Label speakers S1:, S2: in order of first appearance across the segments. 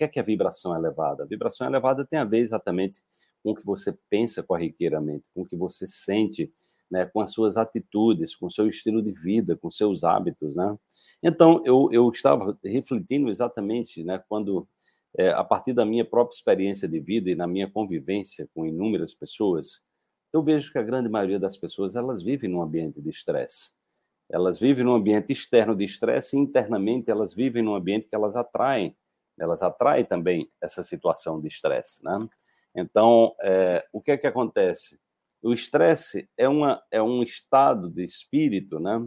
S1: que é que a vibração elevada? A vibração elevada tem a ver exatamente com o que você pensa corriqueiramente, com o que você sente, né, com as suas atitudes, com o seu estilo de vida, com seus hábitos, né? Então, eu, eu estava refletindo exatamente, né, quando, é, a partir da minha própria experiência de vida e na minha convivência com inúmeras pessoas, eu vejo que a grande maioria das pessoas, elas vivem num ambiente de estresse. Elas vivem num ambiente externo de estresse e internamente elas vivem num ambiente que elas atraem, elas atraem também essa situação de estresse, né? Então, é, o que é que acontece? O estresse é, uma, é um estado de espírito, né?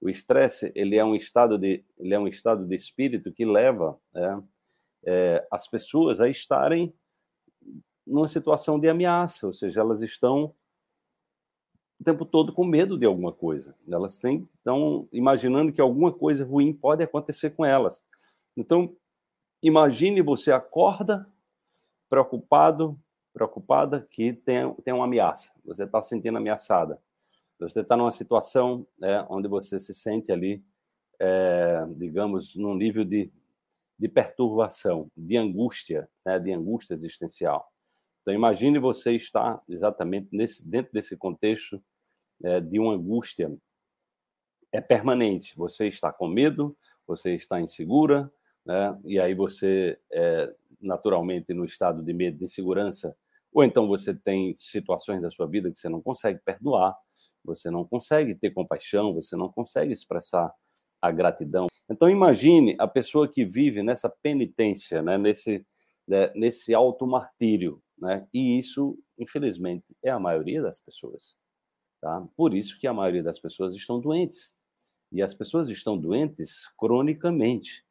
S1: O estresse ele é um estado de ele é um estado de espírito que leva é, é, as pessoas a estarem numa situação de ameaça, ou seja, elas estão o tempo todo com medo de alguma coisa. Elas têm, estão imaginando que alguma coisa ruim pode acontecer com elas. Então, imagine você acorda preocupado preocupada que tem, tem uma ameaça, você está se sentindo ameaçada. Você está numa situação né, onde você se sente ali, é, digamos, num nível de, de perturbação, de angústia, né, de angústia existencial. Então, imagine você estar exatamente nesse, dentro desse contexto é, de uma angústia é permanente. Você está com medo, você está insegura, né? e aí você, é, naturalmente, no estado de medo, de insegurança, ou então você tem situações da sua vida que você não consegue perdoar, você não consegue ter compaixão, você não consegue expressar a gratidão. Então imagine a pessoa que vive nessa penitência, né, nesse né, nesse auto martírio, né? E isso, infelizmente, é a maioria das pessoas, tá? Por isso que a maioria das pessoas estão doentes. E as pessoas estão doentes cronicamente.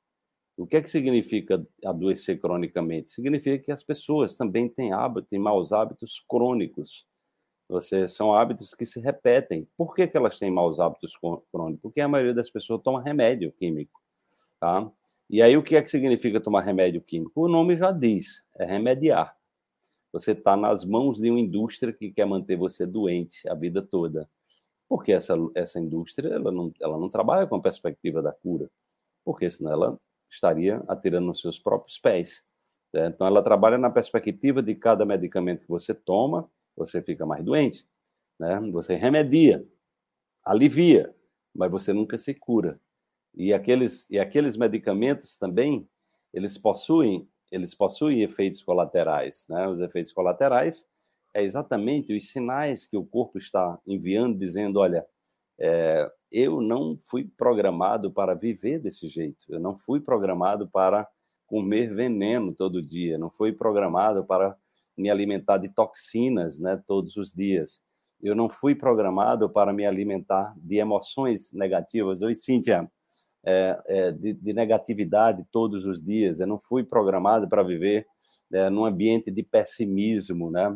S1: O que é que significa adoecer cronicamente? Significa que as pessoas também têm hábitos, têm maus hábitos crônicos. Ou seja, são hábitos que se repetem. Por que, que elas têm maus hábitos crônicos? Porque a maioria das pessoas toma remédio químico. Tá? E aí, o que é que significa tomar remédio químico? O nome já diz, é remediar. Você está nas mãos de uma indústria que quer manter você doente a vida toda. Porque essa, essa indústria ela não, ela não trabalha com a perspectiva da cura. Porque senão ela estaria atirando nos seus próprios pés. Né? Então, ela trabalha na perspectiva de cada medicamento que você toma, você fica mais doente. Né? Você remedia, alivia, mas você nunca se cura. E aqueles, e aqueles medicamentos também, eles possuem, eles possuem efeitos colaterais. Né? Os efeitos colaterais é exatamente os sinais que o corpo está enviando, dizendo, olha, é, eu não fui programado para viver desse jeito. Eu não fui programado para comer veneno todo dia. Não fui programado para me alimentar de toxinas, né, todos os dias. Eu não fui programado para me alimentar de emoções negativas. Oi, Cíntia. É, é, de, de, negatividade todos os dias. Eu não fui programado para viver é, num ambiente de pessimismo, né?